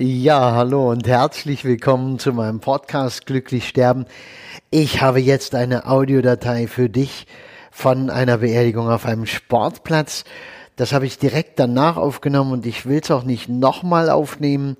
Ja, hallo und herzlich willkommen zu meinem Podcast Glücklich Sterben. Ich habe jetzt eine Audiodatei für dich von einer Beerdigung auf einem Sportplatz. Das habe ich direkt danach aufgenommen und ich will es auch nicht nochmal aufnehmen,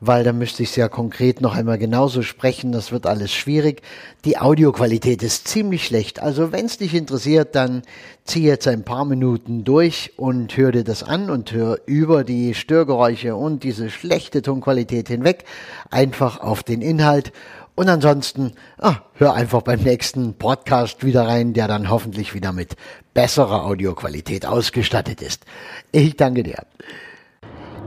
weil da müsste ich es ja konkret noch einmal genauso sprechen. Das wird alles schwierig. Die Audioqualität ist ziemlich schlecht. Also wenn es dich interessiert, dann zieh jetzt ein paar Minuten durch und hör dir das an und hör über die Störgeräusche und diese schlechte Tonqualität hinweg einfach auf den Inhalt. Und ansonsten, ah, hör einfach beim nächsten Podcast wieder rein, der dann hoffentlich wieder mit besserer Audioqualität ausgestattet ist. Ich danke dir.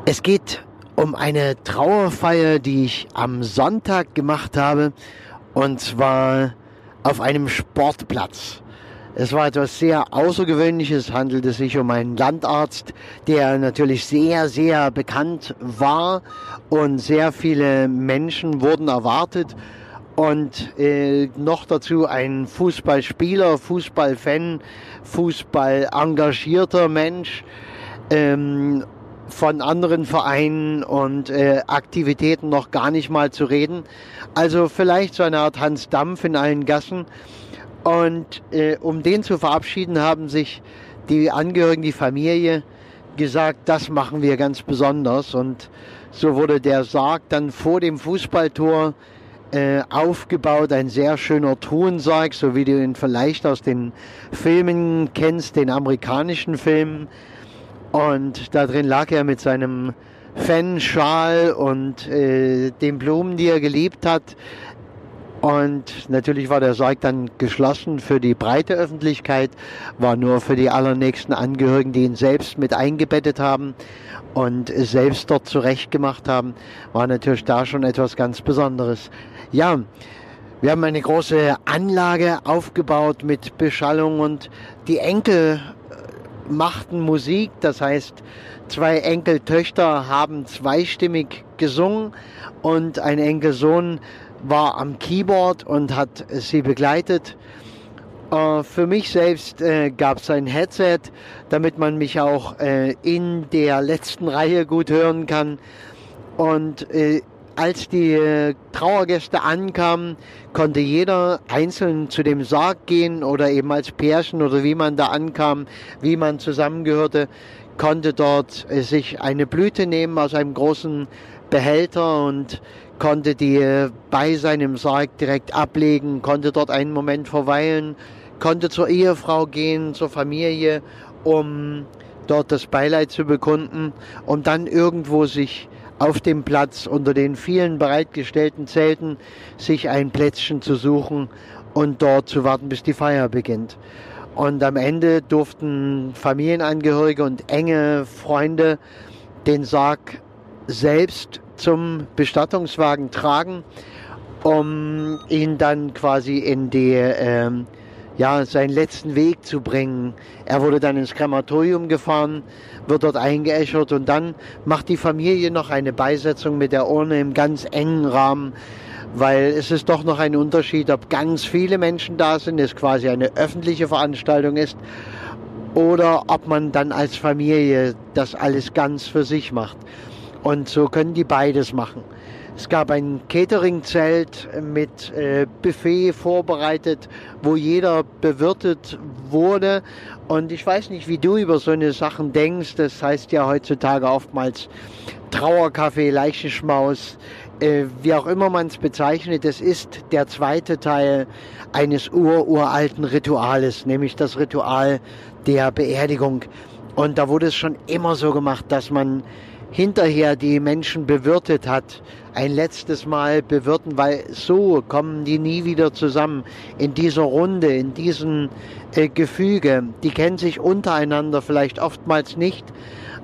Es geht um eine Trauerfeier, die ich am Sonntag gemacht habe, und zwar auf einem Sportplatz. Es war etwas sehr Außergewöhnliches, handelte sich um einen Landarzt, der natürlich sehr, sehr bekannt war und sehr viele Menschen wurden erwartet und äh, noch dazu ein Fußballspieler, Fußballfan, Fußball engagierter Mensch. Ähm, von anderen Vereinen und äh, Aktivitäten noch gar nicht mal zu reden. Also vielleicht so eine Art Hans Dampf in allen Gassen. Und äh, um den zu verabschieden, haben sich die Angehörigen, die Familie gesagt, das machen wir ganz besonders. Und so wurde der Sarg dann vor dem Fußballtor äh, aufgebaut, ein sehr schöner Truhensarg, so wie du ihn vielleicht aus den Filmen kennst, den amerikanischen Filmen. Und da drin lag er mit seinem Fanschal und äh, den Blumen, die er geliebt hat. Und natürlich war der Sarg dann geschlossen für die breite Öffentlichkeit, war nur für die allernächsten Angehörigen, die ihn selbst mit eingebettet haben und selbst dort zurechtgemacht haben, war natürlich da schon etwas ganz Besonderes. Ja, wir haben eine große Anlage aufgebaut mit Beschallung und die Enkel machten Musik, das heißt, zwei Enkeltöchter haben zweistimmig gesungen und ein Enkelsohn war am Keyboard und hat sie begleitet. Äh, für mich selbst äh, gab es ein Headset, damit man mich auch äh, in der letzten Reihe gut hören kann. Und als die äh, Trauergäste ankamen, konnte jeder einzeln zu dem Sarg gehen oder eben als Pärchen oder wie man da ankam, wie man zusammengehörte, konnte dort äh, sich eine Blüte nehmen aus einem großen Behälter und konnte die äh, bei seinem Sarg direkt ablegen, konnte dort einen Moment verweilen, konnte zur Ehefrau gehen, zur Familie, um dort das Beileid zu bekunden, um dann irgendwo sich auf dem Platz unter den vielen bereitgestellten Zelten sich ein Plätzchen zu suchen und dort zu warten, bis die Feier beginnt. Und am Ende durften Familienangehörige und enge Freunde den Sarg selbst zum Bestattungswagen tragen, um ihn dann quasi in die ähm, ja, seinen letzten Weg zu bringen. Er wurde dann ins Krematorium gefahren, wird dort eingeäschert und dann macht die Familie noch eine Beisetzung mit der Urne im ganz engen Rahmen, weil es ist doch noch ein Unterschied, ob ganz viele Menschen da sind, es quasi eine öffentliche Veranstaltung ist, oder ob man dann als Familie das alles ganz für sich macht. Und so können die beides machen. Es gab ein Catering-Zelt mit äh, Buffet vorbereitet, wo jeder bewirtet wurde. Und ich weiß nicht, wie du über so eine Sachen denkst. Das heißt ja heutzutage oftmals Trauerkaffee, Leichenschmaus, äh, wie auch immer man es bezeichnet. Das ist der zweite Teil eines ururalten Rituales, nämlich das Ritual der Beerdigung. Und da wurde es schon immer so gemacht, dass man hinterher die Menschen bewirtet hat, ein letztes Mal bewirten, weil so kommen die nie wieder zusammen in dieser Runde, in diesem äh, Gefüge. Die kennen sich untereinander vielleicht oftmals nicht,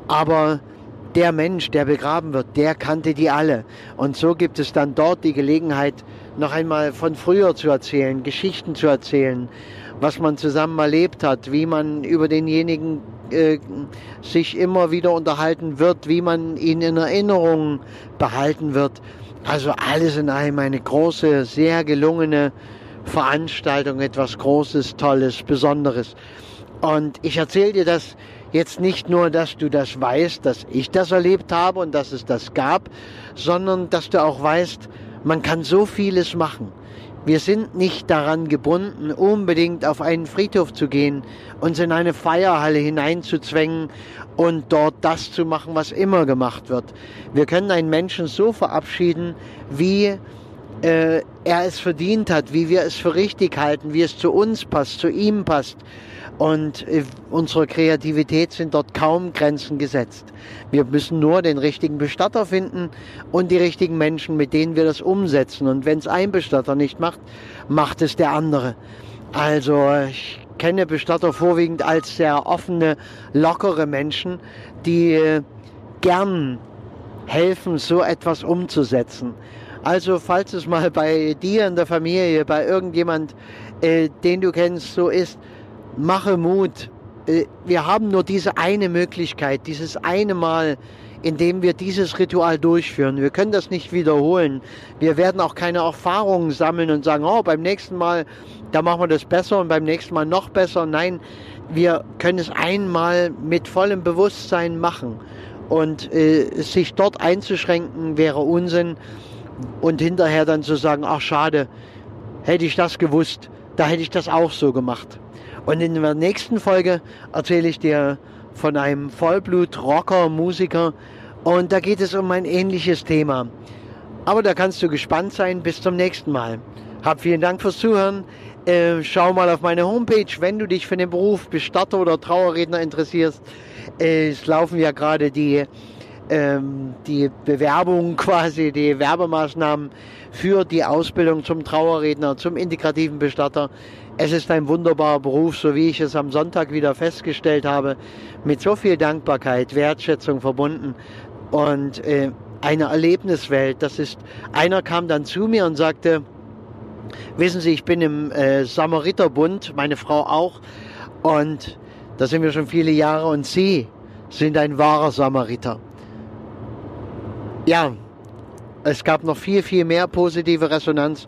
aber der Mensch, der begraben wird, der kannte die alle. Und so gibt es dann dort die Gelegenheit, noch einmal von früher zu erzählen, Geschichten zu erzählen, was man zusammen erlebt hat, wie man über denjenigen äh, sich immer wieder unterhalten wird, wie man ihn in Erinnerung behalten wird. Also alles in allem eine große, sehr gelungene Veranstaltung, etwas Großes, Tolles, Besonderes. Und ich erzähle dir das jetzt nicht nur, dass du das weißt, dass ich das erlebt habe und dass es das gab, sondern dass du auch weißt, man kann so vieles machen. Wir sind nicht daran gebunden, unbedingt auf einen Friedhof zu gehen, uns in eine Feierhalle hineinzuzwängen und dort das zu machen, was immer gemacht wird. Wir können einen Menschen so verabschieden, wie äh, er es verdient hat, wie wir es für richtig halten, wie es zu uns passt, zu ihm passt. Und äh, unserer Kreativität sind dort kaum Grenzen gesetzt. Wir müssen nur den richtigen Bestatter finden und die richtigen Menschen, mit denen wir das umsetzen. Und wenn es ein Bestatter nicht macht, macht es der andere. Also ich kenne Bestatter vorwiegend als sehr offene, lockere Menschen, die äh, gern helfen, so etwas umzusetzen. Also falls es mal bei dir in der Familie, bei irgendjemand, äh, den du kennst, so ist, mache Mut. Äh, wir haben nur diese eine Möglichkeit, dieses eine Mal, in dem wir dieses Ritual durchführen. Wir können das nicht wiederholen. Wir werden auch keine Erfahrungen sammeln und sagen, oh, beim nächsten Mal, da machen wir das besser und beim nächsten Mal noch besser. Nein, wir können es einmal mit vollem Bewusstsein machen. Und äh, sich dort einzuschränken wäre Unsinn und hinterher dann zu sagen, ach schade, hätte ich das gewusst, da hätte ich das auch so gemacht. Und in der nächsten Folge erzähle ich dir von einem Vollblut-Rocker, Musiker und da geht es um ein ähnliches Thema. Aber da kannst du gespannt sein. Bis zum nächsten Mal. Hab vielen Dank fürs Zuhören. Äh, schau mal auf meine Homepage, wenn du dich für den Beruf Bestatter oder Trauerredner interessierst. Äh, es laufen ja gerade die ähm, die Bewerbung quasi, die Werbemaßnahmen für die Ausbildung zum Trauerredner, zum integrativen Bestatter. Es ist ein wunderbarer Beruf, so wie ich es am Sonntag wieder festgestellt habe, mit so viel Dankbarkeit, Wertschätzung verbunden und äh, eine Erlebniswelt. Das ist, einer kam dann zu mir und sagte, wissen Sie, ich bin im äh, Samariterbund, meine Frau auch, und da sind wir schon viele Jahre und Sie sind ein wahrer Samariter ja, es gab noch viel, viel mehr positive Resonanz.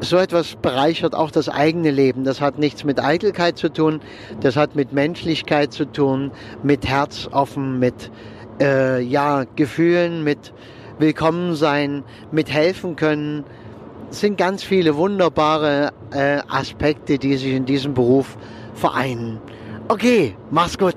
So etwas bereichert auch das eigene Leben. Das hat nichts mit Eitelkeit zu tun, das hat mit Menschlichkeit zu tun, mit Herz offen, mit äh, ja, Gefühlen, mit Willkommensein, mit helfen können. Es sind ganz viele wunderbare äh, Aspekte, die sich in diesem Beruf vereinen. Okay, mach's gut.